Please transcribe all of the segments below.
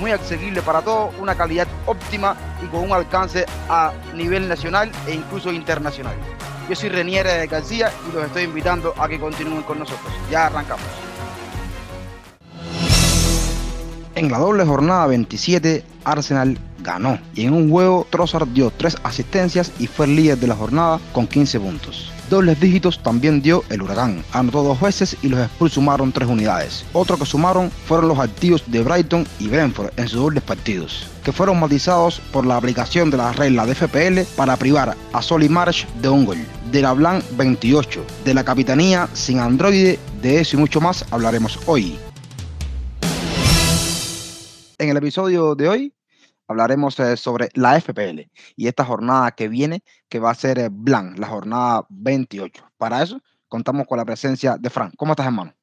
muy accesibles para todos, una calidad óptima y con un alcance a nivel nacional e incluso internacional. Yo soy Renier García y los estoy invitando a que continúen con nosotros. Ya arrancamos. En la doble jornada 27, Arsenal ganó y en un juego Trossard dio tres asistencias y fue el líder de la jornada con 15 puntos. Dobles dígitos también dio el Huracán. Anotó dos veces y los Spurs sumaron tres unidades. Otro que sumaron fueron los activos de Brighton y Brentford en sus dobles partidos, que fueron matizados por la aplicación de la regla de FPL para privar a Solly Marsh de un gol. De la Blanc 28, de la Capitanía sin Android, de eso y mucho más hablaremos hoy. En el episodio de hoy hablaremos eh, sobre la FPL y esta jornada que viene, que va a ser eh, Blanc, la jornada 28. Para eso, contamos con la presencia de Fran. ¿Cómo estás, hermano?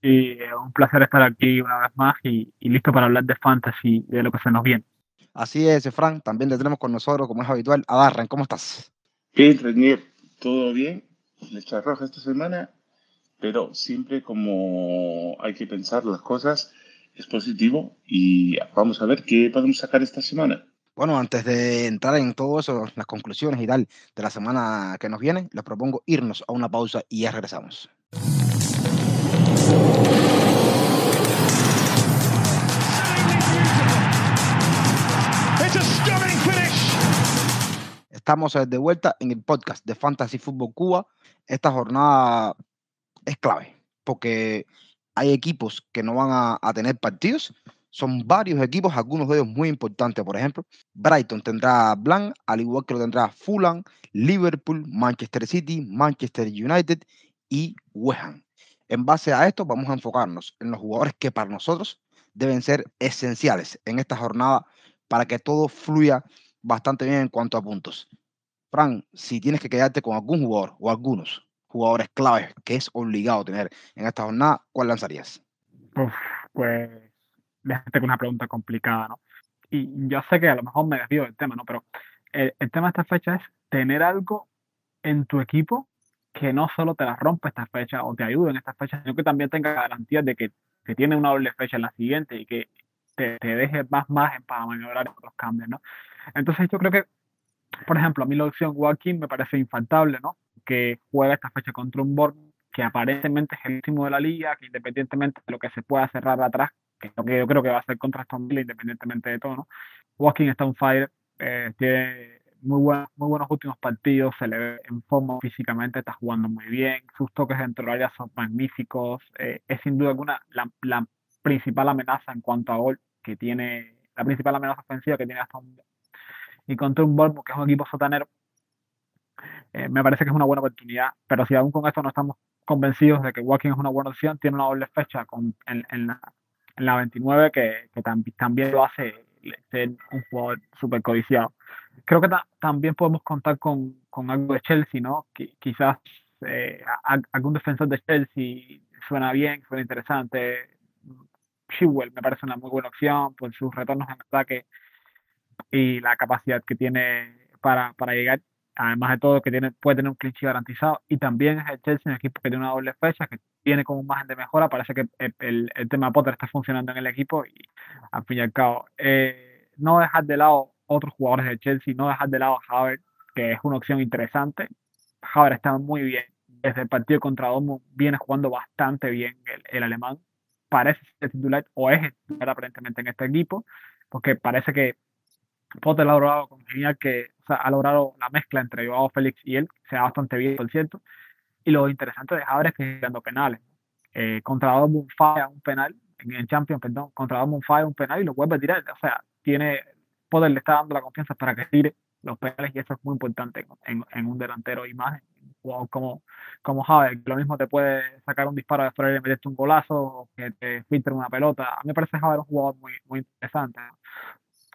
Y eh, un placer estar aquí una vez más y, listo para hablar de fantasy, de lo que se nos viene. Así es, Fran. También le tenemos con nosotros, como es habitual, a Darren. ¿Cómo estás? Bien, Renier. Todo bien. Lecha roja esta semana, pero siempre como hay que pensar las cosas es positivo y vamos a ver qué podemos sacar esta semana. Bueno, antes de entrar en todo eso, las conclusiones y tal de la semana que nos viene, les propongo irnos a una pausa y ya regresamos. Estamos de vuelta en el podcast de Fantasy Football Cuba. Esta jornada es clave porque hay equipos que no van a, tener partidos. Son varios equipos, algunos de ellos muy importantes. Por ejemplo, Brighton tendrá Blanc, al igual que lo tendrá Fulham, Liverpool, Manchester City, Manchester United y West Ham. En base a esto, vamos a enfocarnos en los jugadores que para nosotros deben ser esenciales en esta jornada para que todo fluya bastante bien en cuanto a puntos. Fran, si tienes que quedarte con algún jugador o algunos jugadores claves que es obligado tener en esta jornada, ¿cuál lanzarías? pues déjate con una pregunta complicada, ¿no? Y yo sé que a lo mejor me desvío del tema, ¿no? Pero el, tema de esta fecha es tener algo en tu equipo que no solo te la rompa esta fecha o te ayude en esta fecha, sino que también tenga garantías de que, que tiene una doble fecha en la siguiente y que te, te deje más margen para maniobrar los cambios, ¿no? Entonces yo creo que, por ejemplo, a mí la opción Joaquín me parece infaltable, ¿no? Que juega esta fecha contra un Bournemouth que aparentemente es el último de la liga, que independientemente de lo que se pueda cerrar atrás, que es lo que yo creo que va a ser contra Aston Villa, independientemente de todo, ¿no? Walking está un fire, eh, tiene muy, muy buenos últimos partidos, se le ve en forma físicamente, está jugando muy bien, sus toques dentro del área son magníficos, eh, es sin duda alguna la, la, principal amenaza en cuanto a gol que tiene, la principal amenaza ofensiva que tiene Aston Villa. Y contra un Bournemouth, que es un equipo sotanero, eh, me parece que es una buena oportunidad, pero si aún con esto no estamos convencidos de que Walking es una buena opción, tiene una doble fecha con, en, en, la, en la 29 que, que también lo hace ser un jugador súper codiciado. Creo que también podemos contar con, con, algo de Chelsea, ¿no? quizás eh, algún defensor de Chelsea suena bien, suena interesante. Shewell me parece una muy buena opción por sus retornos en ataque y la capacidad que tiene para, para llegar además de todo que tiene, puede tener un cliché garantizado y también es el Chelsea un equipo que tiene una doble fecha que viene con un margen de mejora parece que el, el, tema Potter está funcionando en el equipo y al fin y al cabo eh, no dejar de lado otros jugadores de Chelsea no dejar de lado a que es una opción interesante. Havertz está muy bien desde el partido contra Dortmund viene jugando bastante bien el, el alemán parece ser titular o es titular aparentemente en este equipo porque parece que Potter ha logrado congeniar que ha logrado la mezcla entre Joao Félix y él, sea bastante bien, por cierto. Y lo interesante de Javier es que está penales. Eh, contra Dortmund falla un penal, en, Champions, perdón, contra Dortmund falla un penal y lo vuelve a tirar. O sea, tiene, Potter le está dando la confianza para que tire los penales y eso es muy importante en, en un delantero imagen como, como Javier, lo mismo te puede sacar un disparo de fuera y meterte un golazo que te filtre una pelota. A mí me parece Javier un jugador muy, muy interesante.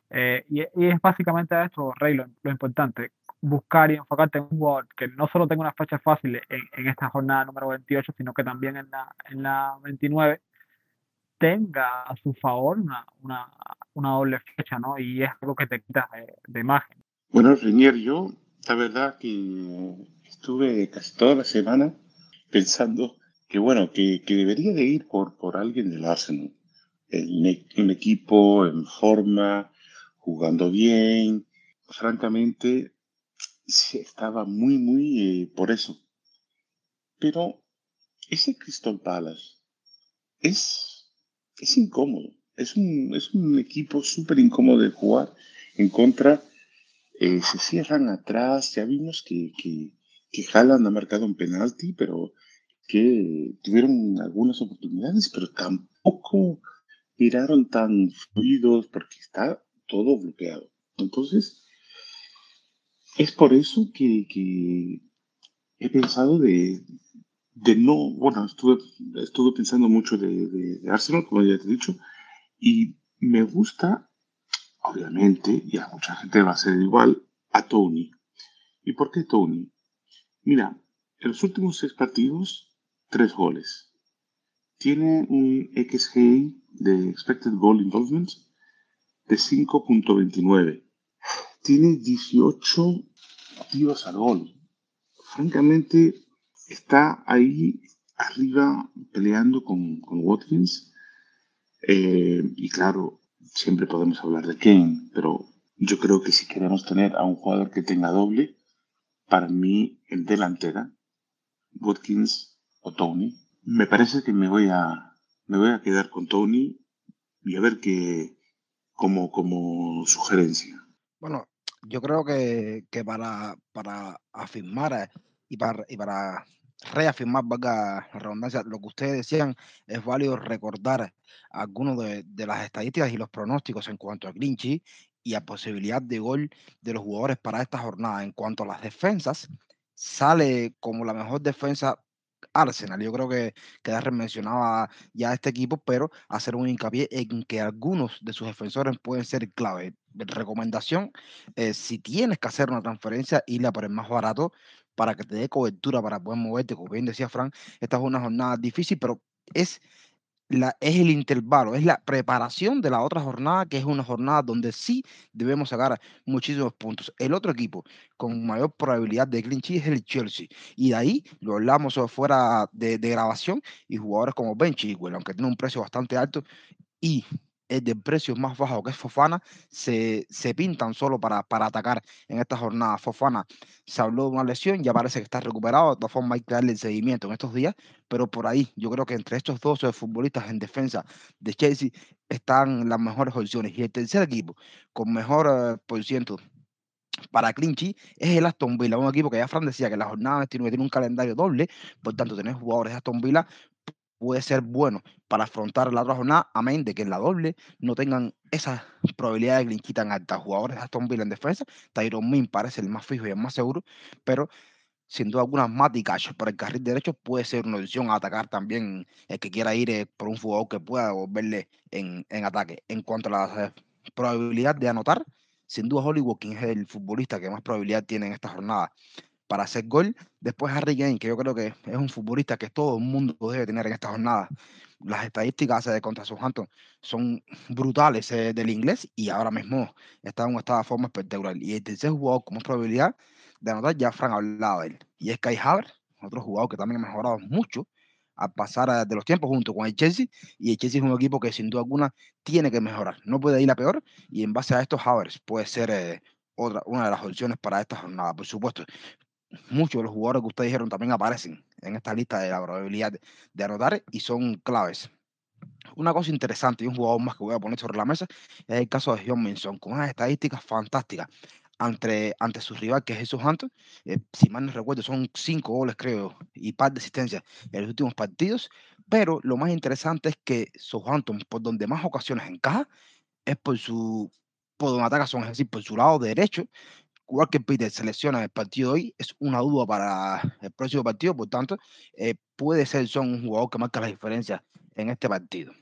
Eh, y, es básicamente esto, Rey, lo, importante. buscar y enfocarte en un jugador que no solo tenga una fecha fácil en, en, esta jornada número 28, sino que también en la, en la 29 tenga a su favor una, una, una doble fecha, ¿no? Y es algo que te quita de, de imagen. Bueno, Renier, yo la verdad que estuve casi toda la semana pensando que, bueno, que, que debería de ir por, por alguien del Arsenal. un equipo en forma, jugando bien. Francamente, estaba muy, muy eh, por eso. Pero ese Crystal Palace es, es incómodo. Es un, es un equipo súper incómodo de jugar en contra. Eh, se cierran atrás. Ya vimos que, que, que ha marcado un penalti, pero que tuvieron algunas oportunidades, pero tampoco miraron tan fluidos porque está todo bloqueado. Entonces, es por eso que, he pensado de, de, no, bueno, estuve, estuve pensando mucho de, de, Arsenal, como ya te he dicho, y me gusta, obviamente, y a mucha gente va a ser igual, a Tony. ¿Y por qué Tony? Mira, en los últimos seis partidos, tres goles. Tiene un XG de Expected Goal Involvement de 5.29. Tiene 18 tiros al gol. Francamente, está ahí arriba peleando con, con Watkins. Eh, y claro, siempre podemos hablar de Kane, pero yo creo que si queremos tener a un jugador que tenga doble, para mí en delantera, Watkins o Tony, me parece que me voy a, me voy a quedar con Tony y a ver qué, como, como sugerencia. Bueno, yo creo que, que para, para afirmar eh, y para, y para reafirmar, valga la redundancia, lo que ustedes decían, es válido recordar algunos de, de las estadísticas y los pronósticos en cuanto a Grinchy y a posibilidad de gol de los jugadores para esta jornada. En cuanto a las defensas, sale como la mejor defensa Arsenal. Yo creo que, que Darren mencionaba ya este equipo, pero hacer un hincapié en que algunos de sus defensores pueden ser clave. Recomendación, eh, si tienes que hacer una transferencia, irle a por el más barato para que te dé cobertura para poder moverte. Como bien decía Frank, esta es una jornada difícil, pero es es el intervalo, es la preparación de la otra jornada, que es una jornada donde sí debemos sacar muchísimos puntos. El otro equipo con mayor probabilidad de sheet es el Chelsea. Y de ahí lo hablamos fuera de, grabación y jugadores como Ben Chilwell, aunque tiene un precio bastante alto y el de precio más bajo que es Fofana, se, se pintan solo para, para atacar en esta jornada. Fofana se habló de una lesión, ya parece que está recuperado, de todas formas hay que darle seguimiento en estos días, pero por ahí yo creo que entre estos dos futbolistas en defensa de Chelsea están las mejores opciones. Y el tercer equipo con mejor uh, por ciento para Clinchy es el Aston Villa, un equipo que ya Fran decía que la jornada tiene un calendario doble, por tanto tener jugadores de Aston Villa puede ser bueno para afrontar la otra jornada, amén de que en la doble no tengan esa probabilidad de clinch tan alta. Jugadores Aston Villa en defensa, Tyron Min parece el más fijo y el más seguro, pero sin duda alguna Mati por el carril derecho puede ser una opción a atacar también el que quiera ir eh, por un jugador que pueda volverle en, en ataque. En cuanto a la eh, probabilidad de anotar, sin duda Hollywood, quien es el futbolista que más probabilidad tiene en esta jornada para hacer gol. Después Harry Kane, que yo creo que es un futbolista que todo el mundo debe tener en esta jornada. Las estadísticas de contra Southampton son brutales eh, del inglés y ahora mismo está en un estado de forma espectacular. Y el tercer jugador con más probabilidad de anotar, ya Frank hablado de él. Y es Kai Havertz, otro jugador que también ha mejorado mucho a pasar de los tiempos junto con el Chelsea. Y el Chelsea es un equipo que sin duda alguna tiene que mejorar. No puede ir a peor. Y en base a estos, Havertz puede ser eh, otra, una de las opciones para esta jornada. Por supuesto, muchos de los jugadores que ustedes dijeron también aparecen en esta lista de la probabilidad de, anotar y son claves. Una cosa interesante y un jugador más que voy a poner sobre la mesa es el caso de John Minson, con unas estadísticas fantásticas ante, ante su rival que es Jesús Hunter. Eh, si mal no recuerdo, son cinco goles, creo, y par de asistencias en los últimos partidos. Pero lo más interesante es que Southampton, por donde más ocasiones encaja, es por su por donde ataca son, es decir, por su lado derecho, Walker Peter selecciona el partido hoy es una duda para el próximo partido, por tanto, eh, puede ser son un jugador que marca la diferencia en este partido.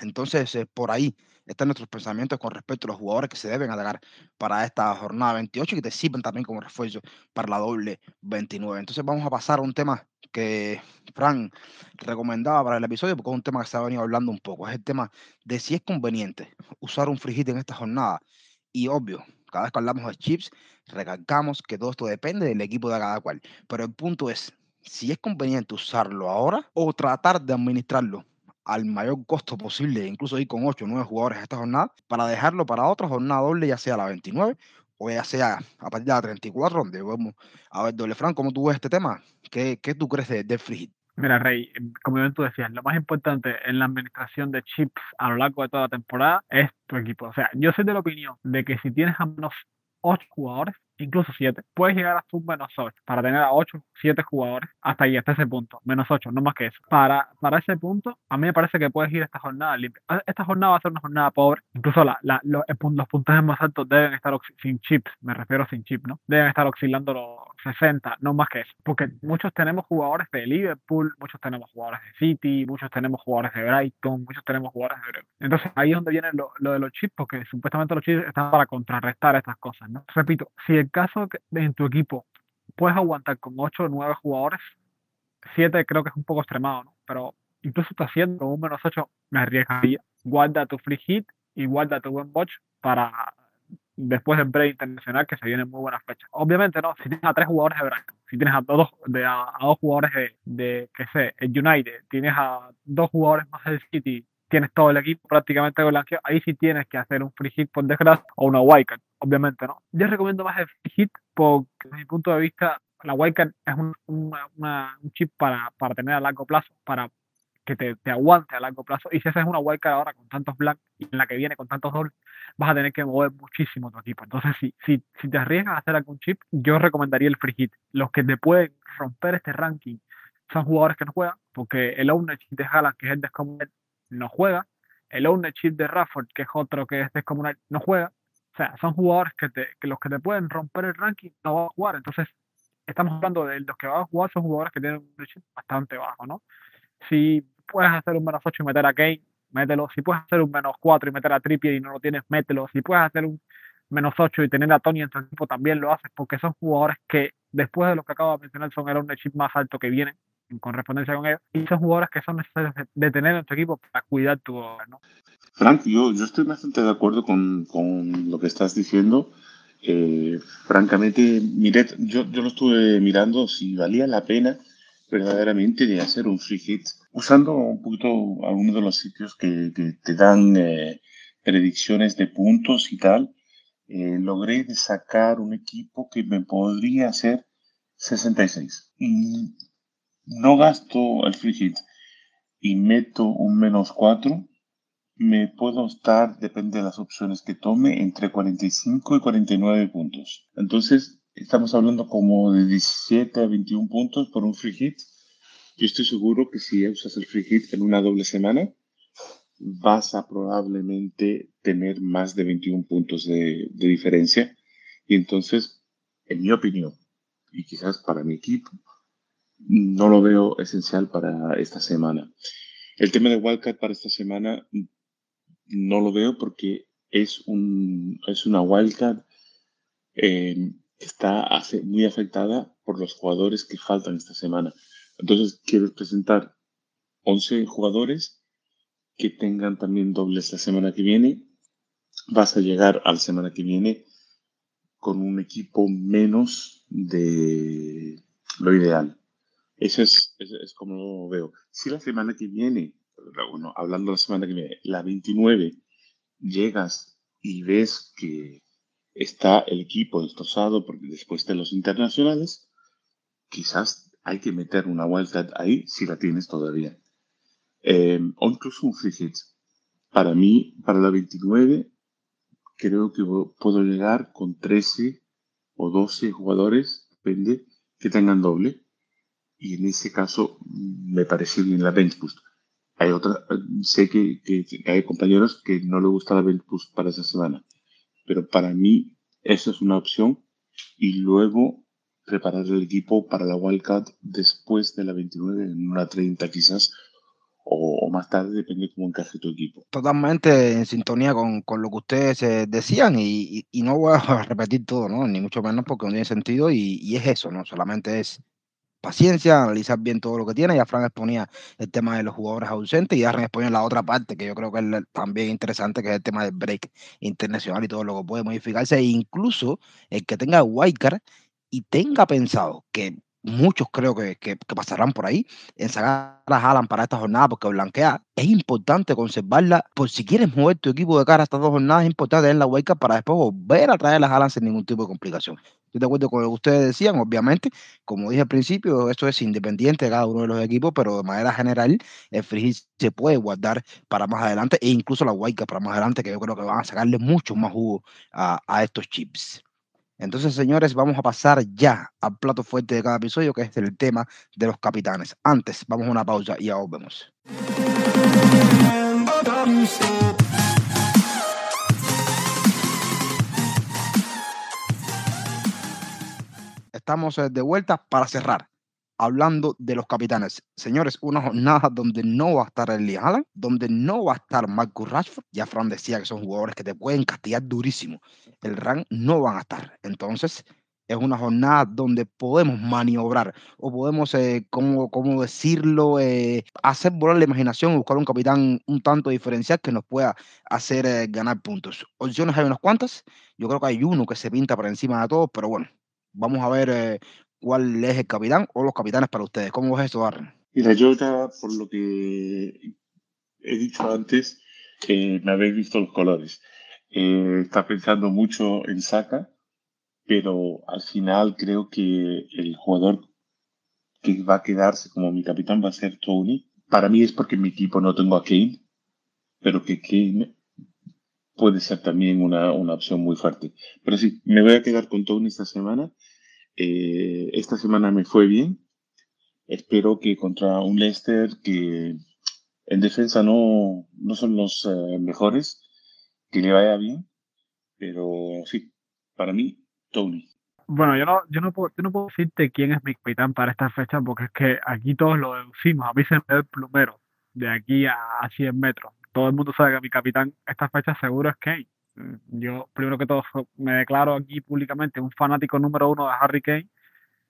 Entonces, eh, por ahí están nuestros pensamientos con respecto a los jugadores que se deben agregar para esta jornada 28 y que te sirven también como refuerzo para la doble 29. Entonces vamos a pasar a un tema que Fran recomendaba para el episodio porque es un tema que se ha venido hablando un poco. Es el tema de si es conveniente usar un free en esta jornada. Y obvio, cada vez que hablamos de chips, recalcamos que todo esto depende del equipo de cada cual. Pero el punto es, si es conveniente usarlo ahora o tratar de administrarlo al mayor costo posible, incluso ir con 8 o 9 jugadores esta jornada, para dejarlo para otra jornada doble, ya sea la 29 o ya sea a partir de la 34, donde vamos a ver, doble Fran, ¿cómo tú ves este tema? ¿Qué, qué tú crees de, de Free Mira, Rey, como bien tú decías, lo más importante en la administración de chips a lo largo de toda la temporada es tu equipo. O sea, yo soy de la opinión de que si tienes a menos 8 jugadores, incluso 7. Puedes llegar hasta un menos 8 para tener a 8, 7 jugadores hasta ahí, hasta ese punto. Menos 8, no más que eso. Para, para ese punto, a mí me parece que puedes ir a esta jornada limpia. Ah, esta jornada va a ser una jornada pobre. Incluso la, la, los, los, puntajes más altos deben estar sin chips. Me refiero sin chip, ¿no? Deben estar oscilando los 60, no más que eso. Porque muchos tenemos jugadores de Liverpool, muchos tenemos jugadores de City, muchos tenemos jugadores de Brighton, muchos tenemos jugadores de Entonces ahí es donde viene lo, lo de los chips, porque supuestamente los chips están para contrarrestar estas cosas, ¿no? Repito, si el caso de en tu equipo puedes aguantar con 8 o 9 jugadores, 7 creo que es un poco extremado, ¿no? Pero incluso está haciendo un menos 8 me arriesgaría. Guarda tu free hit y guarda tu buen watch para después del break internacional que se vienen muy buenas fechas. Obviamente no, si tienes a tres jugadores de Brighton, si tienes a dos, de, a, dos jugadores de, de, qué sé, el United, tienes a dos jugadores más del City, tienes todo el equipo prácticamente blanqueado, ahí sí tienes que hacer un free hit por desgracia o una wildcard, obviamente, ¿no? Yo recomiendo más el free hit porque desde mi punto de vista la wildcard es un, una, un chip para, para tener a largo plazo, para que te, te, aguante a largo plazo. Y si esa es una wildcard ahora con tantos blancos y en la que viene con tantos dobles, vas a tener que mover muchísimo tu equipo. Entonces, si, si, si te arriesgas a hacer algún chip, yo recomendaría el free hit. Los que te pueden romper este ranking son jugadores que no juegan, porque el ownership de Haaland, que es el descomunal, no juega. El ownership de Rafford, que es otro que es descomunal, no juega. O sea, son jugadores que, te, que los que te pueden romper el ranking no van a jugar. Entonces, estamos hablando de los que van a jugar son jugadores que tienen un ownership bastante bajo, ¿no? Si puedes hacer un menos 8 y meter a Kane, mételo. Si puedes hacer un menos 4 y meter a Trippier y no lo tienes, mételo. Si puedes hacer un menos 8 y tener a Tony en tu equipo, también lo haces, porque son jugadores que, después de lo que acabo de mencionar, son el ownership más alto que vienen en correspondencia con ellos, y son jugadores que son necesarios de tener en tu equipo para cuidar tu hogar, ¿no? Frank, yo, yo estoy bastante de acuerdo con, con lo que estás diciendo. Eh, francamente, Miret, yo, yo lo estuve mirando si valía la pena verdaderamente de hacer un free hit usando un poquito algunos de los sitios que, que te dan eh, predicciones de puntos y tal. Eh, logré sacar un equipo que me podría hacer 66. Y no gasto el free hit y meto un menos 4 me puedo estar, depende de las opciones que tome, entre 45 y 49 puntos. Entonces, estamos hablando como de 17 a 21 puntos por un free hit. Yo estoy seguro que si usas el free hit en una doble semana, vas a probablemente tener más de 21 puntos de, de diferencia. Y entonces, en mi opinión, y quizás para mi equipo, no lo veo esencial para esta semana. El tema de Wildcat para esta semana no lo veo porque es, un, es una wildcard eh, que está muy afectada por los jugadores que faltan esta semana. Entonces, quiero presentar 11 jugadores que tengan también dobles la semana que viene. Vas a llegar a la semana que viene con un equipo menos de lo ideal. Eso es, es como veo. Si la semana que viene bueno, hablando la semana que viene, la 29, llegas y ves que está el equipo destrozado porque después de los internacionales, quizás hay que meter una wildcard ahí si la tienes todavía. Em, o incluso un free hit. Para mí, para la 29, creo que puedo llegar con 13 o 12 jugadores, depende, que tengan doble. Y en ese caso, me parece bien la bench boost. Hay otra, sé que, hay compañeros que no le gusta la Boost para esa semana, pero para mí eso es una opción y luego preparar el equipo para la Wildcat después de la 29, en una 30 quizás, o, más tarde, depende de cómo encaje tu equipo. Totalmente en sintonía con, con lo que ustedes eh, decían y, y, no voy a repetir todo, ¿no? Ni mucho menos porque no tiene sentido y, y es eso, ¿no? Solamente es paciencia, analizar bien todo lo que tiene. Ya Fran exponía el tema de los jugadores ausentes y Darren exponía la otra parte que yo creo que es también interesante, que es el tema del break internacional y todo lo que puede modificarse. E incluso el que tenga wildcard y tenga pensado que muchos creo que, que, pasarán por ahí en sacar a Haaland para esta jornada porque blanquea. Es importante conservarla por si quieres mover tu equipo de cara a estas dos jornadas, es importante tener la hueca para después volver a traer a Haaland sin ningún tipo de complicación. Estoy de acuerdo con lo que ustedes decían, obviamente, como dije al principio, esto es independiente de cada uno de los equipos, pero de manera general, el free se puede guardar para más adelante e incluso la hueca para más adelante, que yo creo que van a sacarle mucho más jugo a, a estos chips. Entonces, señores, vamos a pasar ya al plato fuerte de cada episodio, que es el tema de los capitanes. Antes, vamos a una pausa y ya volvemos. Estamos eh, de vuelta para cerrar hablando de los capitanes. Señores, una jornada donde no va a estar el Allen, donde no va a estar Marcus Rashford. Ya Fran decía que son jugadores que te pueden castigar durísimo. El RAN no van a estar. Entonces, es una jornada donde podemos maniobrar o podemos, eh, ¿cómo, decirlo?, eh, hacer volar la imaginación buscar un capitán un tanto diferencial que nos pueda hacer eh, ganar puntos. Opciones hay unas cuantas. Yo creo que hay uno que se pinta por encima de todos, pero bueno, vamos a ver cuál es el capitán o los capitanes para ustedes. ¿Cómo es eso, Darren? Mira, yo ya, por lo que he dicho antes, eh, me habéis visto los colores. Eh, está pensando mucho en Saka, pero al final creo que el jugador que va a quedarse como mi capitán va a ser Tony. Para mí es porque en mi equipo no tengo a Kane, pero que Kane puede ser también una, una opción muy fuerte. Pero sí, me voy a quedar con Tony esta semana eh, esta semana me fue bien. Espero que contra un Leicester que en defensa no, no son los eh, mejores, que le vaya bien. Pero sí, para mí, Tony. Bueno, yo no, yo no puedo, yo no puedo decirte quién es mi capitán para esta fecha porque es que aquí todos lo deducimos. A mí se me da el plumero de aquí a, a 100 metros. Todo el mundo sabe que mi capitán esta fecha seguro es Kane. Yo, primero que todo, me declaro aquí públicamente un fanático número uno de Harry Kane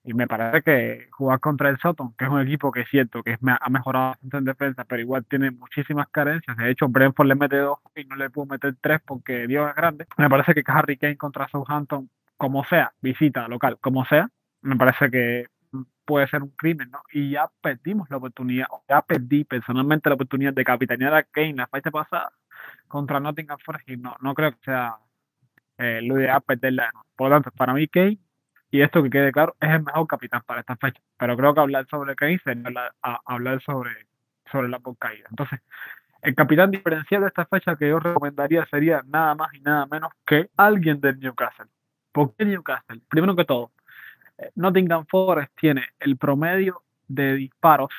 y me parece que jugar contra el Soton, que es un equipo que es cierto que ha mejorado bastante en defensa, pero igual tiene muchísimas carencias. De hecho, Brentford le mete dos y no le pudo meter tres porque Dios es grande. Me parece que Harry Kane contra Southampton, como sea, visita local, como sea, me parece que puede ser un crimen, ¿no? Y ya perdimos la oportunidad, ya perdí personalmente la oportunidad de capitanear a Kane la fecha pasada contra Nottingham Forest y no, no creo que sea eh, lo ideal perderla. Por lo tanto, para mí Kane, y esto que quede claro, es el mejor capitán para esta fecha. Pero creo que hablar sobre Kane sería hablar, sobre, sobre la caída. Entonces, el capitán diferencial de esta fecha que yo recomendaría sería nada más y nada menos que alguien del Newcastle. ¿Por qué Newcastle? Primero que todo, Nottingham Forest tiene el promedio de disparos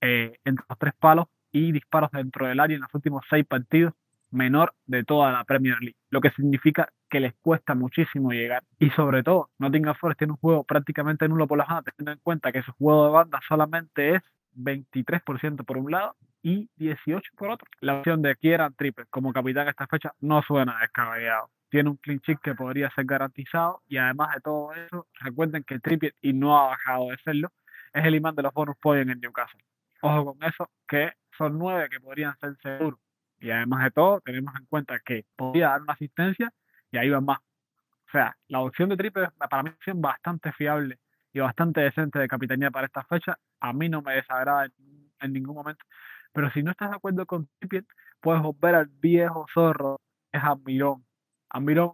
eh, entre los tres palos y disparos dentro del área en los últimos seis partidos menor de toda la Premier League, lo que significa que les cuesta muchísimo llegar. Y sobre todo, Nottingham Forest tiene un juego prácticamente nulo por la banda, teniendo en cuenta que su juego de banda solamente es 23% por un lado y 18% por otro. La opción de Kieran Triple como capitán esta fecha no suena descabellado. Tiene un clean que podría ser garantizado y además de todo eso, recuerden que Triple y no ha bajado de serlo, es el imán de los bonus points en Newcastle. Ojo con eso, que son nueve que podrían ser seguros y además de todo, tenemos en cuenta que podía dar una asistencia y ahí va más. O sea, la opción de triple para mí es bastante fiable y bastante decente de capitanía para esta fecha. A mí no me desagrada en, ningún momento. Pero si no estás de acuerdo con Trippier, puedes volver al viejo zorro, es Admirón. Admirón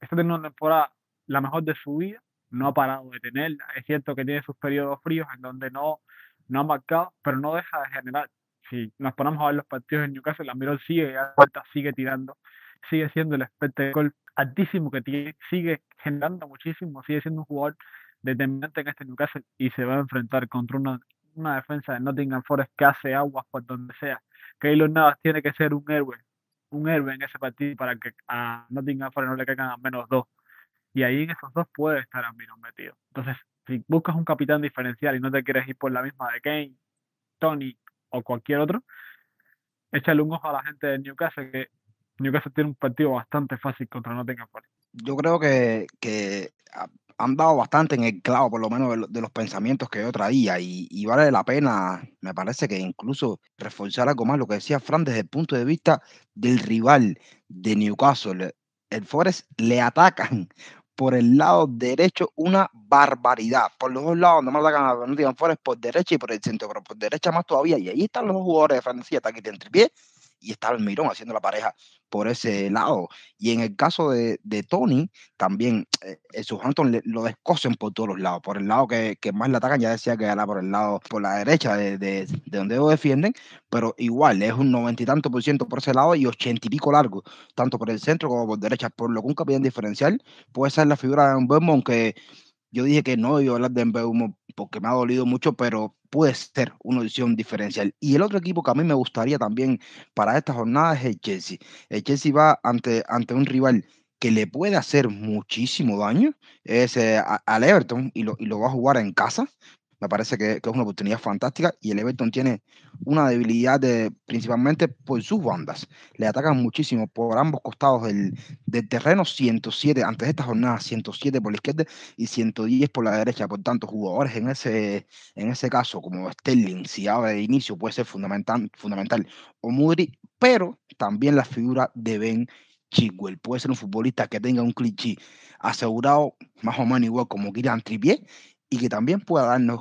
está teniendo una temporada la mejor de su vida, no ha parado de tenerla. Es cierto que tiene sus periodos fríos en donde no, no ha marcado, pero no deja de generar si nos ponemos a ver los partidos en Newcastle, la Miró sigue a vuelta, sigue tirando, sigue siendo el espectáculo altísimo que tiene, sigue generando muchísimo, sigue siendo un jugador determinante en este Newcastle y se va a enfrentar contra una, una defensa de Nottingham Forest que hace aguas por donde sea. Keylor Navas tiene que ser un héroe, un héroe en ese partido para que a Nottingham Forest no le caigan a menos dos. Y ahí en esos dos puede estar Miró metido. Entonces, si buscas un capitán diferencial y no te quieres ir por la misma de Kane, Tony o cualquier otro, échale un ojo a la gente de Newcastle, que Newcastle tiene un partido bastante fácil contra Nottingham Forest. Yo creo que, que han dado bastante en el clavo, por lo menos de, los pensamientos que yo traía, y, vale la pena, me parece que incluso reforzar algo más lo que decía Fran desde el punto de vista del rival de Newcastle. El Forest le atacan por el lado derecho una barbaridad. Por los dos lados, no me atacan a Nottingham Forest por derecha y por el centro, pero por derecha más todavía. Y ahí están los dos jugadores de Francia, está aquí entre pie y está el Mirón haciendo la pareja por ese lado. Y en el caso de, de Tony, también eh, el Southampton lo descosen por todos los lados. Por el lado que, que, más le atacan, ya decía que era por el lado, por la derecha de, de, de donde lo defienden, pero igual es un noventa y tanto por ciento por ese lado y ochenta y pico largo, tanto por el centro como por derecha. Por lo que un capitán diferencial puede ser la figura de un Vermont que yo dije que no iba a hablar de Mbeumo porque me ha dolido mucho, pero puede ser una edición diferencial. Y el otro equipo que a mí me gustaría también para esta jornada es el Chelsea. El Chelsea va ante, ante un rival que le puede hacer muchísimo daño, es eh, al Everton y lo, y lo va a jugar en casa. Me parece que, es una oportunidad fantástica y el Everton tiene una debilidad de, principalmente por sus bandas. Le atacan muchísimo por ambos costados del, terreno, 107 antes de esta jornada, 107 por la izquierda y 110 por la derecha. Por tanto, jugadores en ese, en ese caso, como Sterling, si abre de inicio, puede ser fundamental, fundamental o Mudri, pero también la figura de Ben Chigwell. Puede ser un futbolista que tenga un cliché asegurado más o menos igual como Kieran Trippier y que también pueda darnos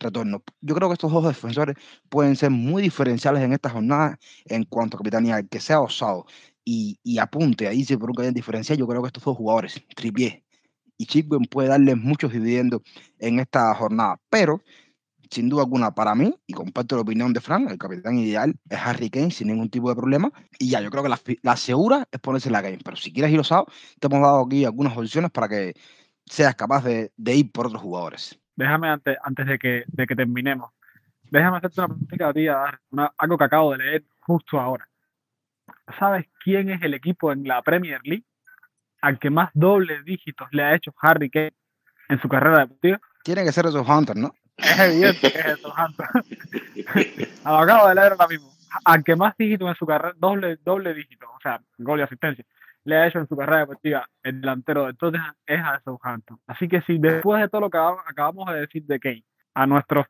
retorno. Yo creo que estos dos defensores pueden ser muy diferenciales en esta jornada en cuanto a capitanía, que sea osado y, y apunte ahí si por un diferencial diferencial, yo creo que estos dos jugadores, Tripié y Chigwen, puede darles muchos dividendos en esta jornada, pero sin duda alguna para mí, y comparto la opinión de Frank, el capitán ideal es Harry Kane sin ningún tipo de problema, y ya, yo creo que la, la segura es ponerse la game, pero si quieres ir osado, te hemos dado aquí algunas opciones para que seas capaz de, ir por otros jugadores. Déjame antes, antes de, que, de que terminemos, déjame hacerte una pregunta a ti, algo que acabo de leer justo ahora. ¿Sabes quién es el equipo en la Premier League al que más dobles dígitos le ha hecho Harry Kane en su carrera deportiva? Tiene que ser Hunter, ¿no? Es evidente que es Hunter. Lo acabo de leer ahora mismo. Al que más dígitos en su carrera, doble, doble dígito, o sea, gol y asistencia, le ha hecho en su carrera deportiva el delantero de Tottenham es a Southampton. Así que si después de todo lo que acabamos de decir de Kane, a nuestros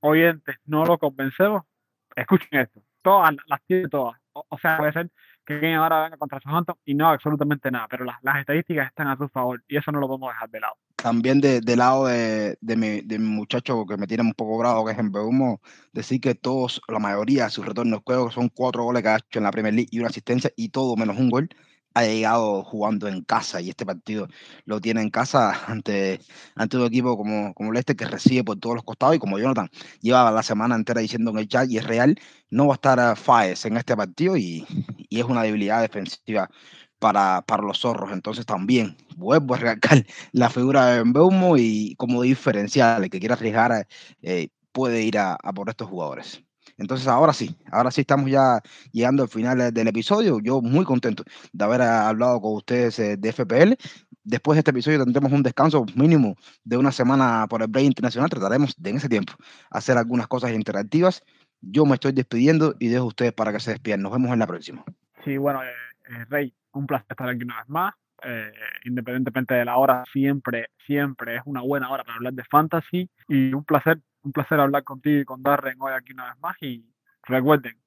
oyentes no lo convencemos, escuchen esto. Todas las tiene todas. O, sea, puede ser que Kane ahora venga contra Southampton y no absolutamente nada, pero las, estadísticas están a su favor y eso no lo podemos dejar de lado. También de, del lado de, de, mi, de, mi, muchacho que me tiene un poco bravo, que es en Beumo, decir que todos, la mayoría de sus retornos juego son cuatro goles que ha hecho en la Premier League y una asistencia y todo menos un gol ha llegado jugando en casa y este partido lo tiene en casa ante, ante un equipo como, como el este que recibe por todos los costados y como Jonathan lleva la semana entera diciendo en el chat y es real, no va a estar Faes en este partido y, y es una debilidad defensiva para, para, los zorros. Entonces también vuelvo a recalcar la figura de Beumo y como diferencial, el que quiera arriesgar eh, puede ir a, a por estos jugadores. Entonces ahora sí, ahora sí estamos ya llegando al final del episodio. Yo muy contento de haber hablado con ustedes eh, de FPL. Después de este episodio tendremos un descanso mínimo de una semana por el Break Internacional. Trataremos de en ese tiempo hacer algunas cosas interactivas. Yo me estoy despidiendo y dejo a ustedes para que se despidan. Nos vemos en la próxima. Sí, bueno, eh, eh, Rey, un placer estar aquí una vez más. independientemente de la hora, siempre, siempre es una buena hora para hablar de fantasy y un placer un placer hablar contigo y con Darren hoy aquí una vez más. Y recuerden,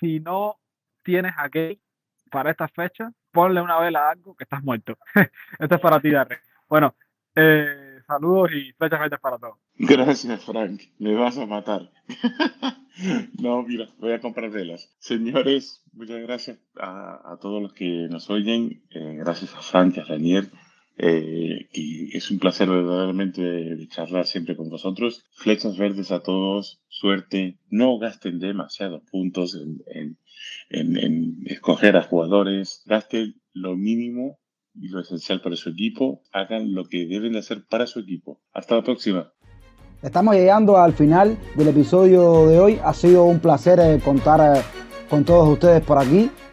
si no tienes a para esta fecha, ponle una vela a algo que estás muerto. Esto es para ti, Darren. Bueno, eh, saludos y flechas verdes para todos. Gracias, Frank. Me vas a matar. no, mira, voy a comprar velas. Señores, muchas gracias a, todos los que nos oyen. Eh, gracias a Frank, a Ranier eh, es un placer verdaderamente charlar siempre con vosotros. Flechas verdes a todos, suerte, no gasten demasiados puntos en, escoger a jugadores, gasten lo mínimo y lo esencial para su equipo, hagan lo que deben de hacer para su equipo. Hasta la próxima. Estamos llegando al final del episodio de hoy. Ha sido un placer eh, contar eh, con todos ustedes por aquí.